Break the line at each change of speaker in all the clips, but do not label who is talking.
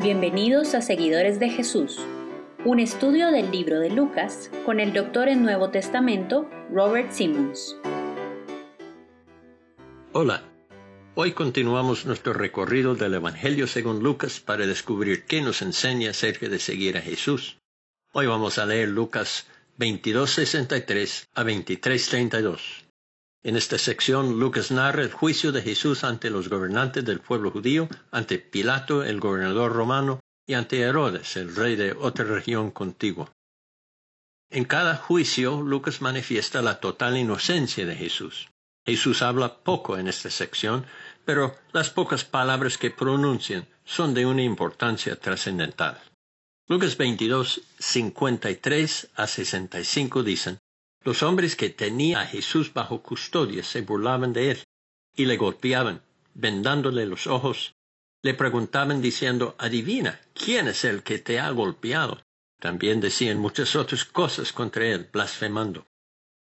Bienvenidos a Seguidores de Jesús, un estudio del libro de Lucas con el doctor en Nuevo Testamento Robert Simmons.
Hola, hoy continuamos nuestro recorrido del Evangelio según Lucas para descubrir qué nos enseña acerca de seguir a Jesús. Hoy vamos a leer Lucas 22.63 a 23.32. En esta sección, Lucas narra el juicio de Jesús ante los gobernantes del pueblo judío, ante Pilato, el gobernador romano, y ante Herodes, el rey de otra región contigua. En cada juicio, Lucas manifiesta la total inocencia de Jesús. Jesús habla poco en esta sección, pero las pocas palabras que pronuncian son de una importancia trascendental. Lucas 22, 53 a 65 dicen, los hombres que tenían a Jesús bajo custodia se burlaban de él y le golpeaban, vendándole los ojos. Le preguntaban diciendo, Adivina, ¿quién es el que te ha golpeado? También decían muchas otras cosas contra él, blasfemando.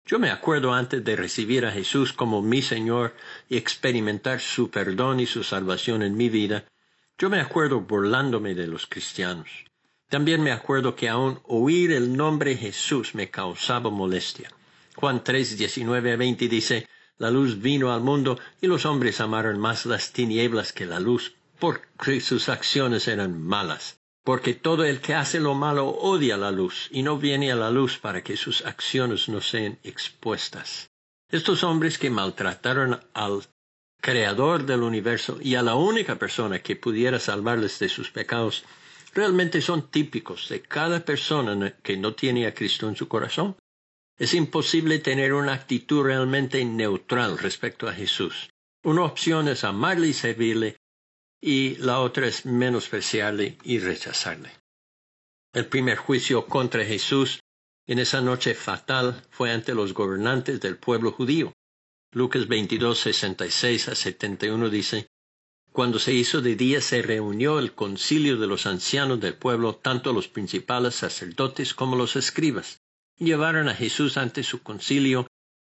Yo me acuerdo antes de recibir a Jesús como mi Señor y experimentar su perdón y su salvación en mi vida, yo me acuerdo burlándome de los cristianos. También me acuerdo que aún oír el nombre Jesús me causaba molestia. Juan 3, 19 a 20 dice, La luz vino al mundo y los hombres amaron más las tinieblas que la luz, porque sus acciones eran malas. Porque todo el que hace lo malo odia la luz y no viene a la luz para que sus acciones no sean expuestas. Estos hombres que maltrataron al Creador del universo y a la única persona que pudiera salvarles de sus pecados realmente son típicos de cada persona que no tiene a Cristo en su corazón. Es imposible tener una actitud realmente neutral respecto a Jesús. Una opción es amarle y servirle, y la otra es menospreciarle y rechazarle. El primer juicio contra Jesús en esa noche fatal fue ante los gobernantes del pueblo judío. Lucas 22, 66 a 71 dice, cuando se hizo de día se reunió el concilio de los ancianos del pueblo, tanto los principales sacerdotes como los escribas. Llevaron a Jesús ante su concilio,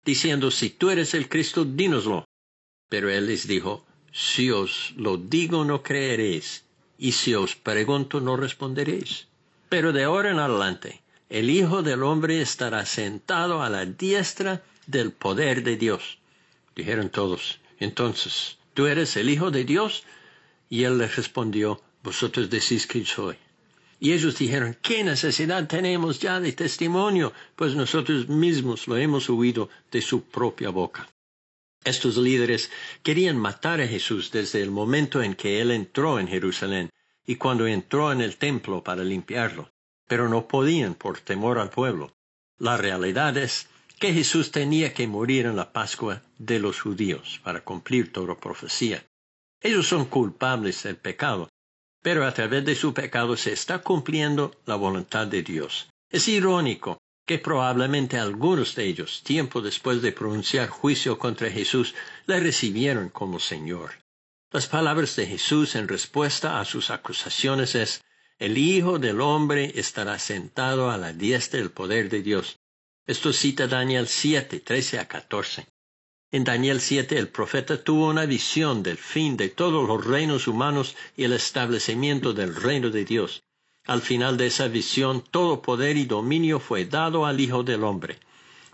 diciendo, Si tú eres el Cristo, dínoslo. Pero él les dijo, Si os lo digo no creeréis, y si os pregunto no responderéis. Pero de ahora en adelante, el Hijo del Hombre estará sentado a la diestra del poder de Dios. Dijeron todos. Entonces, ¿Tú eres el Hijo de Dios? Y él les respondió, Vosotros decís que soy. Y ellos dijeron, ¿qué necesidad tenemos ya de testimonio? Pues nosotros mismos lo hemos oído de su propia boca. Estos líderes querían matar a Jesús desde el momento en que él entró en Jerusalén y cuando entró en el templo para limpiarlo, pero no podían por temor al pueblo. La realidad es que Jesús tenía que morir en la Pascua de los judíos para cumplir toda profecía. Ellos son culpables del pecado, pero a través de su pecado se está cumpliendo la voluntad de Dios. Es irónico que probablemente algunos de ellos, tiempo después de pronunciar juicio contra Jesús, le recibieron como Señor. Las palabras de Jesús en respuesta a sus acusaciones es, el Hijo del Hombre estará sentado a la diestra del poder de Dios. Esto cita Daniel 7, 13 a 14. En Daniel 7 el profeta tuvo una visión del fin de todos los reinos humanos y el establecimiento del reino de Dios. Al final de esa visión todo poder y dominio fue dado al Hijo del Hombre.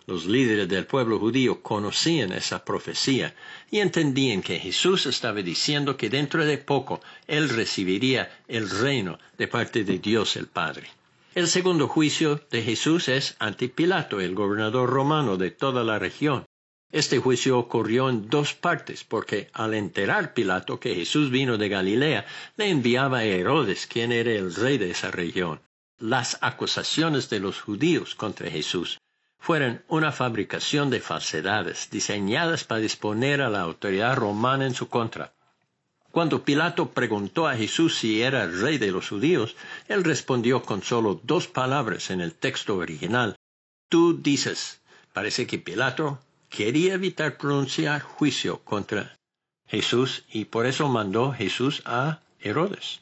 Los líderes del pueblo judío conocían esa profecía y entendían que Jesús estaba diciendo que dentro de poco Él recibiría el reino de parte de Dios el Padre. El segundo juicio de Jesús es ante Pilato, el gobernador romano de toda la región. Este juicio ocurrió en dos partes, porque al enterar Pilato que Jesús vino de Galilea, le enviaba a Herodes, quien era el rey de esa región. Las acusaciones de los judíos contra Jesús fueron una fabricación de falsedades diseñadas para disponer a la autoridad romana en su contra. Cuando Pilato preguntó a Jesús si era el rey de los judíos, él respondió con solo dos palabras en el texto original. Tú dices. Parece que Pilato quería evitar pronunciar juicio contra Jesús y por eso mandó Jesús a Herodes.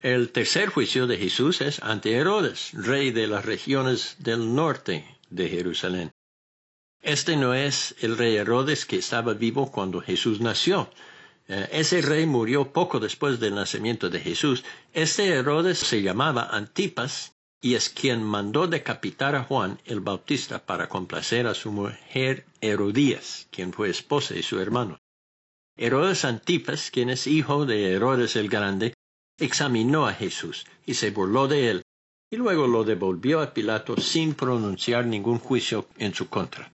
El tercer juicio de Jesús es ante Herodes, rey de las regiones del norte de Jerusalén. Este no es el rey Herodes que estaba vivo cuando Jesús nació, ese rey murió poco después del nacimiento de Jesús. Este Herodes se llamaba Antipas y es quien mandó decapitar a Juan el Bautista para complacer a su mujer Herodías, quien fue esposa de su hermano. Herodes Antipas, quien es hijo de Herodes el Grande, examinó a Jesús y se burló de él, y luego lo devolvió a Pilato sin pronunciar ningún juicio en su contra.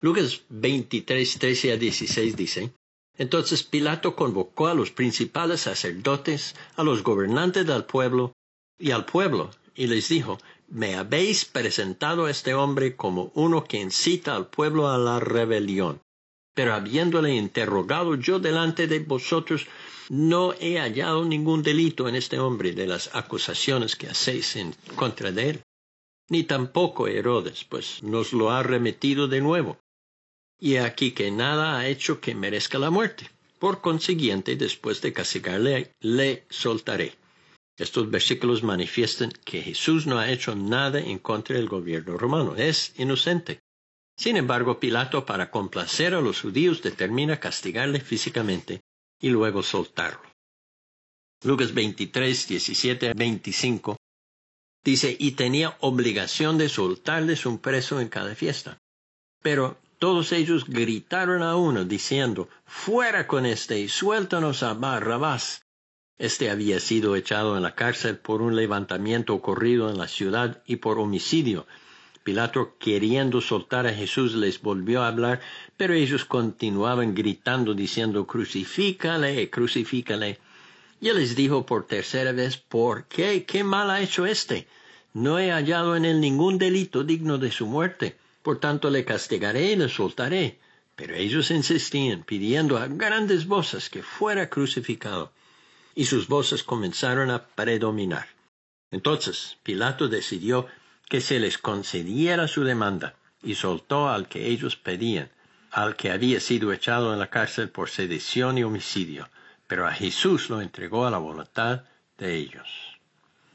Lucas 23, 13 a 16 dice, Entonces Pilato convocó a los principales sacerdotes, a los gobernantes del pueblo y al pueblo, y les dijo, Me habéis presentado a este hombre como uno que incita al pueblo a la rebelión. Pero habiéndole interrogado yo delante de vosotros, no he hallado ningún delito en este hombre de las acusaciones que hacéis en contra de él, ni tampoco Herodes, pues nos lo ha remitido de nuevo. Y aquí que nada ha hecho que merezca la muerte. Por consiguiente, después de castigarle, le soltaré. Estos versículos manifiestan que Jesús no ha hecho nada en contra del gobierno romano, es inocente. Sin embargo, Pilato, para complacer a los judíos, determina castigarle físicamente y luego soltarlo. Lucas 23, 17 a 25 dice, y tenía obligación de soltarles un preso en cada fiesta. Pero todos ellos gritaron a uno, diciendo, fuera con este y suéltanos a Barrabás. Este había sido echado en la cárcel por un levantamiento ocurrido en la ciudad y por homicidio. Pilato, queriendo soltar a Jesús, les volvió a hablar, pero ellos continuaban gritando, diciendo, Crucifícale, crucifícale. Y él les dijo por tercera vez, ¿por qué? ¿Qué mal ha hecho éste? No he hallado en él ningún delito digno de su muerte. Por tanto le castigaré y le soltaré. Pero ellos insistían, pidiendo a grandes voces que fuera crucificado y sus voces comenzaron a predominar. Entonces Pilato decidió que se les concediera su demanda y soltó al que ellos pedían, al que había sido echado en la cárcel por sedición y homicidio, pero a Jesús lo entregó a la voluntad de ellos.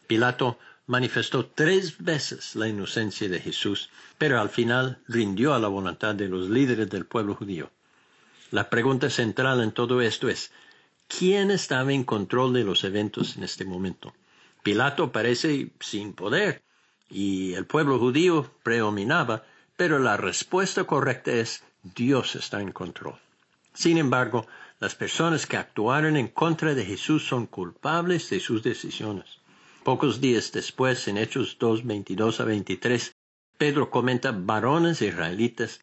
Pilato manifestó tres veces la inocencia de Jesús, pero al final rindió a la voluntad de los líderes del pueblo judío. La pregunta central en todo esto es, ¿Quién estaba en control de los eventos en este momento? Pilato parece sin poder y el pueblo judío predominaba, pero la respuesta correcta es Dios está en control. Sin embargo, las personas que actuaron en contra de Jesús son culpables de sus decisiones. Pocos días después, en Hechos 2, 22 a 23, Pedro comenta, varones israelitas,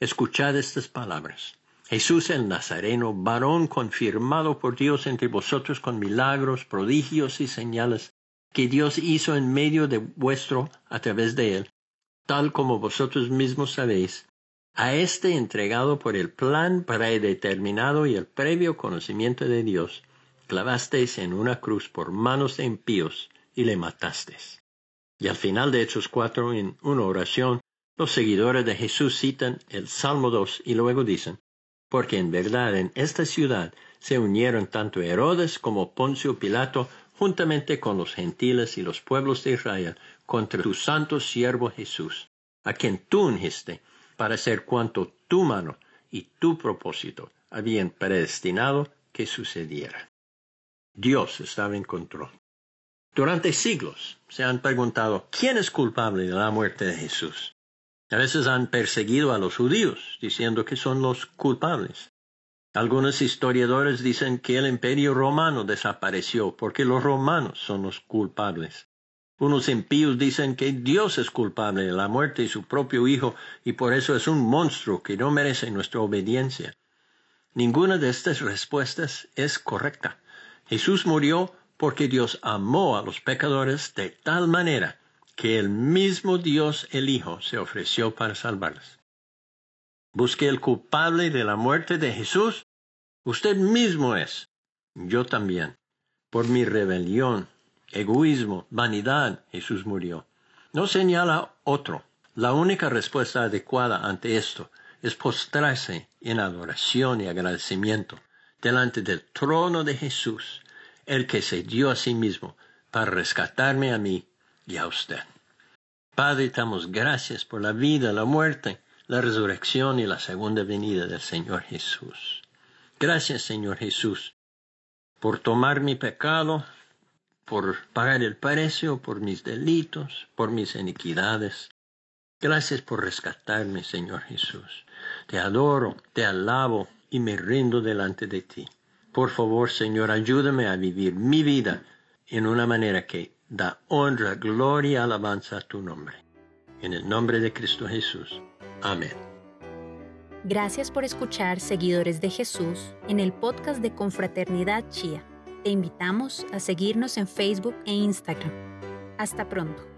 escuchad estas palabras. Jesús el Nazareno, varón confirmado por Dios entre vosotros con milagros, prodigios y señales que Dios hizo en medio de vuestro a través de él, tal como vosotros mismos sabéis, a este entregado por el plan predeterminado y el previo conocimiento de Dios, clavasteis en una cruz por manos de impíos y le matasteis. Y al final de Hechos 4, en una oración, los seguidores de Jesús citan el Salmo 2 y luego dicen, porque en verdad en esta ciudad se unieron tanto Herodes como Poncio Pilato juntamente con los gentiles y los pueblos de Israel contra tu santo siervo Jesús, a quien tú ungiste para hacer cuanto tu mano y tu propósito habían predestinado que sucediera. Dios estaba en control. Durante siglos se han preguntado quién es culpable de la muerte de Jesús. A veces han perseguido a los judíos, diciendo que son los culpables. Algunos historiadores dicen que el imperio romano desapareció porque los romanos son los culpables. Unos impíos dicen que Dios es culpable de la muerte de su propio Hijo y por eso es un monstruo que no merece nuestra obediencia. Ninguna de estas respuestas es correcta. Jesús murió porque Dios amó a los pecadores de tal manera que el mismo Dios el Hijo se ofreció para salvarles. Busque el culpable de la muerte de Jesús. Usted mismo es. Yo también. Por mi rebelión, egoísmo, vanidad, Jesús murió. No señala otro. La única respuesta adecuada ante esto es postrarse en adoración y agradecimiento delante del trono de Jesús, el que se dio a sí mismo para rescatarme a mí y a usted. Padre, damos gracias por la vida, la muerte, la resurrección y la segunda venida del Señor Jesús. Gracias, Señor Jesús, por tomar mi pecado, por pagar el precio por mis delitos, por mis iniquidades. Gracias por rescatarme, Señor Jesús. Te adoro, te alabo y me rindo delante de ti. Por favor, Señor, ayúdame a vivir mi vida en una manera que da honra, gloria y alabanza a tu nombre. En el nombre de Cristo Jesús. Amén.
Gracias por escuchar Seguidores de Jesús en el podcast de Confraternidad Chía. Te invitamos a seguirnos en Facebook e Instagram. Hasta pronto.